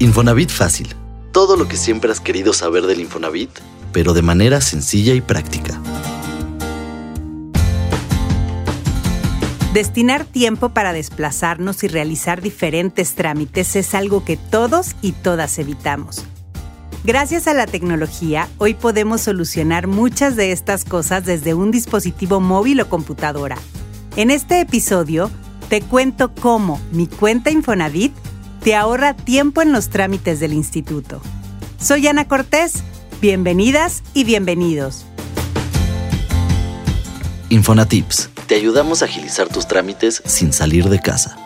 Infonavit Fácil. Todo lo que siempre has querido saber del Infonavit, pero de manera sencilla y práctica. Destinar tiempo para desplazarnos y realizar diferentes trámites es algo que todos y todas evitamos. Gracias a la tecnología, hoy podemos solucionar muchas de estas cosas desde un dispositivo móvil o computadora. En este episodio, te cuento cómo mi cuenta Infonavit te ahorra tiempo en los trámites del instituto. Soy Ana Cortés. Bienvenidas y bienvenidos. Infonatips. Te ayudamos a agilizar tus trámites sin salir de casa.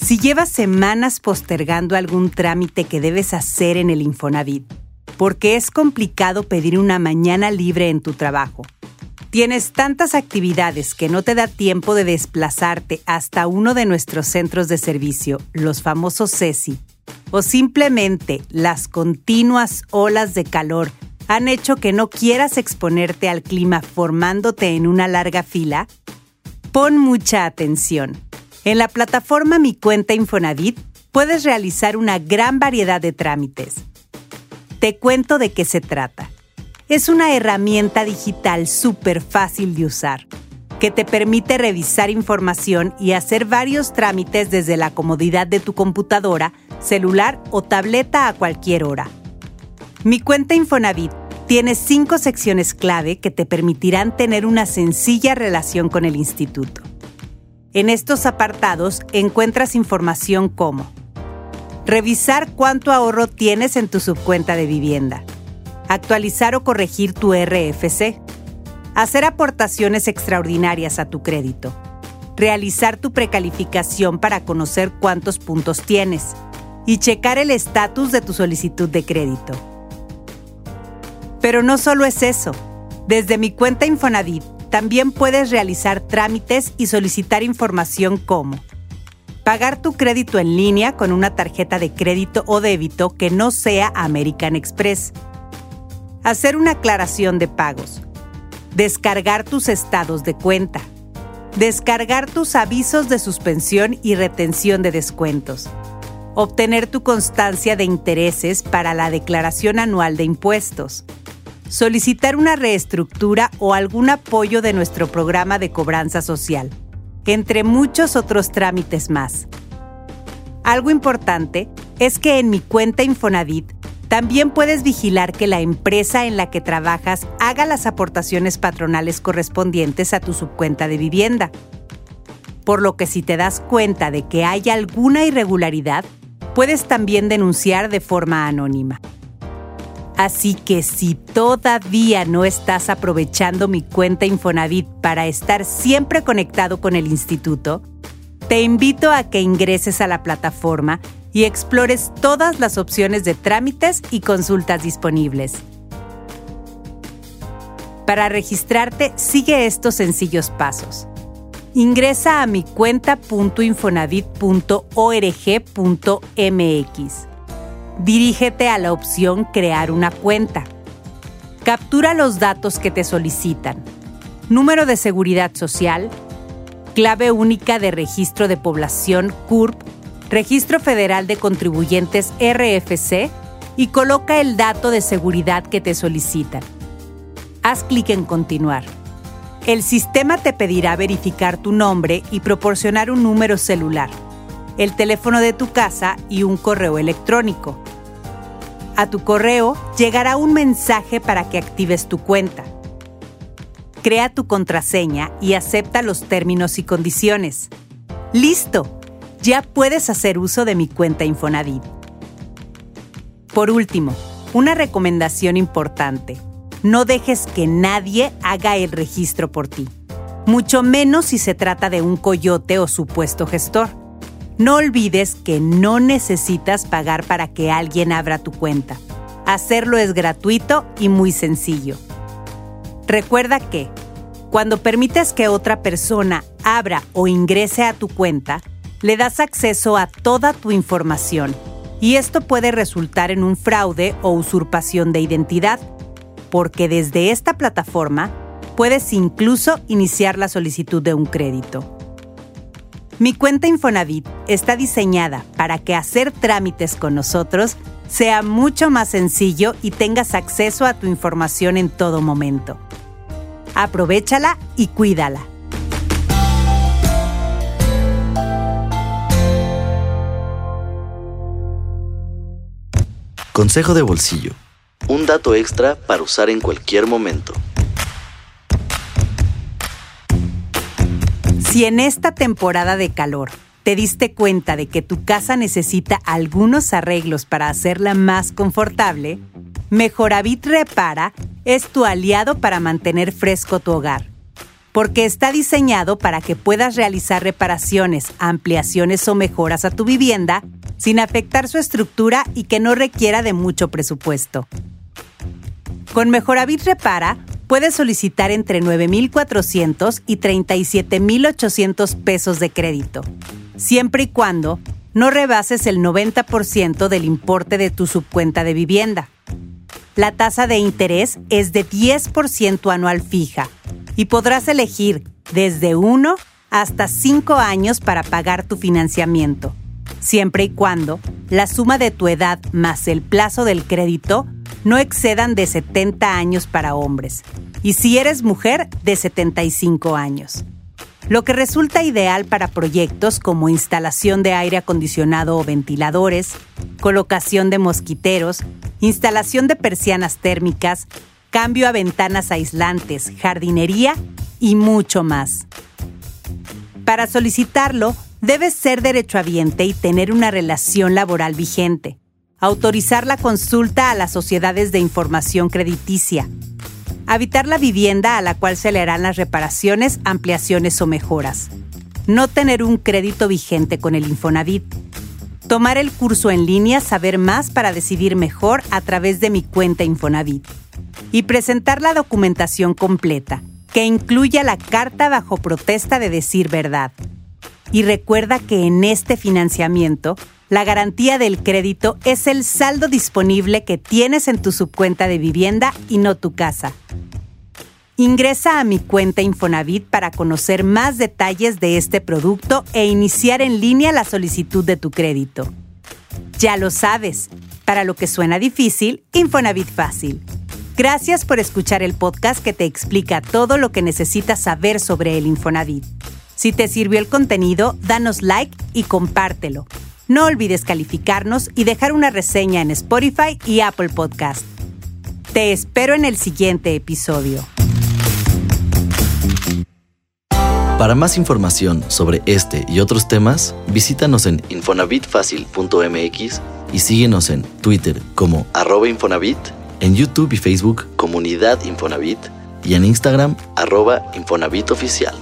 Si llevas semanas postergando algún trámite que debes hacer en el Infonavit, porque es complicado pedir una mañana libre en tu trabajo, Tienes tantas actividades que no te da tiempo de desplazarte hasta uno de nuestros centros de servicio, los famosos CESI, o simplemente las continuas olas de calor han hecho que no quieras exponerte al clima formándote en una larga fila? Pon mucha atención. En la plataforma Mi Cuenta Infonavit puedes realizar una gran variedad de trámites. Te cuento de qué se trata es una herramienta digital súper fácil de usar, que te permite revisar información y hacer varios trámites desde la comodidad de tu computadora, celular o tableta a cualquier hora. Mi cuenta Infonavit tiene cinco secciones clave que te permitirán tener una sencilla relación con el instituto. En estos apartados encuentras información como revisar cuánto ahorro tienes en tu subcuenta de vivienda, actualizar o corregir tu RFC, hacer aportaciones extraordinarias a tu crédito, realizar tu precalificación para conocer cuántos puntos tienes y checar el estatus de tu solicitud de crédito. Pero no solo es eso. Desde mi cuenta Infonavit también puedes realizar trámites y solicitar información como pagar tu crédito en línea con una tarjeta de crédito o débito que no sea American Express, hacer una aclaración de pagos, descargar tus estados de cuenta, descargar tus avisos de suspensión y retención de descuentos, obtener tu constancia de intereses para la declaración anual de impuestos, solicitar una reestructura o algún apoyo de nuestro programa de cobranza social, entre muchos otros trámites más. Algo importante es que en mi cuenta Infonavit también puedes vigilar que la empresa en la que trabajas haga las aportaciones patronales correspondientes a tu subcuenta de vivienda. Por lo que si te das cuenta de que hay alguna irregularidad, puedes también denunciar de forma anónima. Así que si todavía no estás aprovechando mi cuenta Infonavit para estar siempre conectado con el instituto, te invito a que ingreses a la plataforma y explores todas las opciones de trámites y consultas disponibles. Para registrarte, sigue estos sencillos pasos. Ingresa a mi cuenta.infonavit.org.mx. Dirígete a la opción Crear una cuenta. Captura los datos que te solicitan. Número de seguridad social, clave única de registro de población CURP Registro Federal de Contribuyentes RFC y coloca el dato de seguridad que te solicitan. Haz clic en Continuar. El sistema te pedirá verificar tu nombre y proporcionar un número celular, el teléfono de tu casa y un correo electrónico. A tu correo llegará un mensaje para que actives tu cuenta. Crea tu contraseña y acepta los términos y condiciones. ¡Listo! Ya puedes hacer uso de mi cuenta Infonavit. Por último, una recomendación importante. No dejes que nadie haga el registro por ti, mucho menos si se trata de un coyote o supuesto gestor. No olvides que no necesitas pagar para que alguien abra tu cuenta. Hacerlo es gratuito y muy sencillo. Recuerda que, cuando permites que otra persona abra o ingrese a tu cuenta, le das acceso a toda tu información y esto puede resultar en un fraude o usurpación de identidad, porque desde esta plataforma puedes incluso iniciar la solicitud de un crédito. Mi cuenta Infonavit está diseñada para que hacer trámites con nosotros sea mucho más sencillo y tengas acceso a tu información en todo momento. Aprovechala y cuídala. Consejo de bolsillo. Un dato extra para usar en cualquier momento. Si en esta temporada de calor te diste cuenta de que tu casa necesita algunos arreglos para hacerla más confortable, Mejoravit Repara es tu aliado para mantener fresco tu hogar, porque está diseñado para que puedas realizar reparaciones, ampliaciones o mejoras a tu vivienda sin afectar su estructura y que no requiera de mucho presupuesto. Con Mejoravit Repara, puedes solicitar entre 9.400 y 37.800 pesos de crédito, siempre y cuando no rebases el 90% del importe de tu subcuenta de vivienda. La tasa de interés es de 10% anual fija y podrás elegir desde 1 hasta 5 años para pagar tu financiamiento siempre y cuando la suma de tu edad más el plazo del crédito no excedan de 70 años para hombres y si eres mujer de 75 años. Lo que resulta ideal para proyectos como instalación de aire acondicionado o ventiladores, colocación de mosquiteros, instalación de persianas térmicas, cambio a ventanas aislantes, jardinería y mucho más. Para solicitarlo, Debes ser derechohabiente y tener una relación laboral vigente. Autorizar la consulta a las sociedades de información crediticia. Habitar la vivienda a la cual se le harán las reparaciones, ampliaciones o mejoras. No tener un crédito vigente con el Infonavit. Tomar el curso en línea Saber más para decidir mejor a través de mi cuenta Infonavit. Y presentar la documentación completa, que incluya la carta bajo protesta de decir verdad y recuerda que en este financiamiento, la garantía del crédito es el saldo disponible que tienes en tu subcuenta de vivienda y no tu casa. Ingresa a mi cuenta Infonavit para conocer más detalles de este producto e iniciar en línea la solicitud de tu crédito. Ya lo sabes, para lo que suena difícil, Infonavit fácil. Gracias por escuchar el podcast que te explica todo lo que necesitas saber sobre el Infonavit. Si te sirvió el contenido, danos like y compártelo. No olvides calificarnos y dejar una reseña en Spotify y Apple Podcast. Te espero en el siguiente episodio. Para más información sobre este y otros temas, visítanos en infonavitfacil.mx y síguenos en Twitter como arroba Infonavit, en YouTube y Facebook Comunidad Infonavit y en Instagram arroba Infonavit Oficial.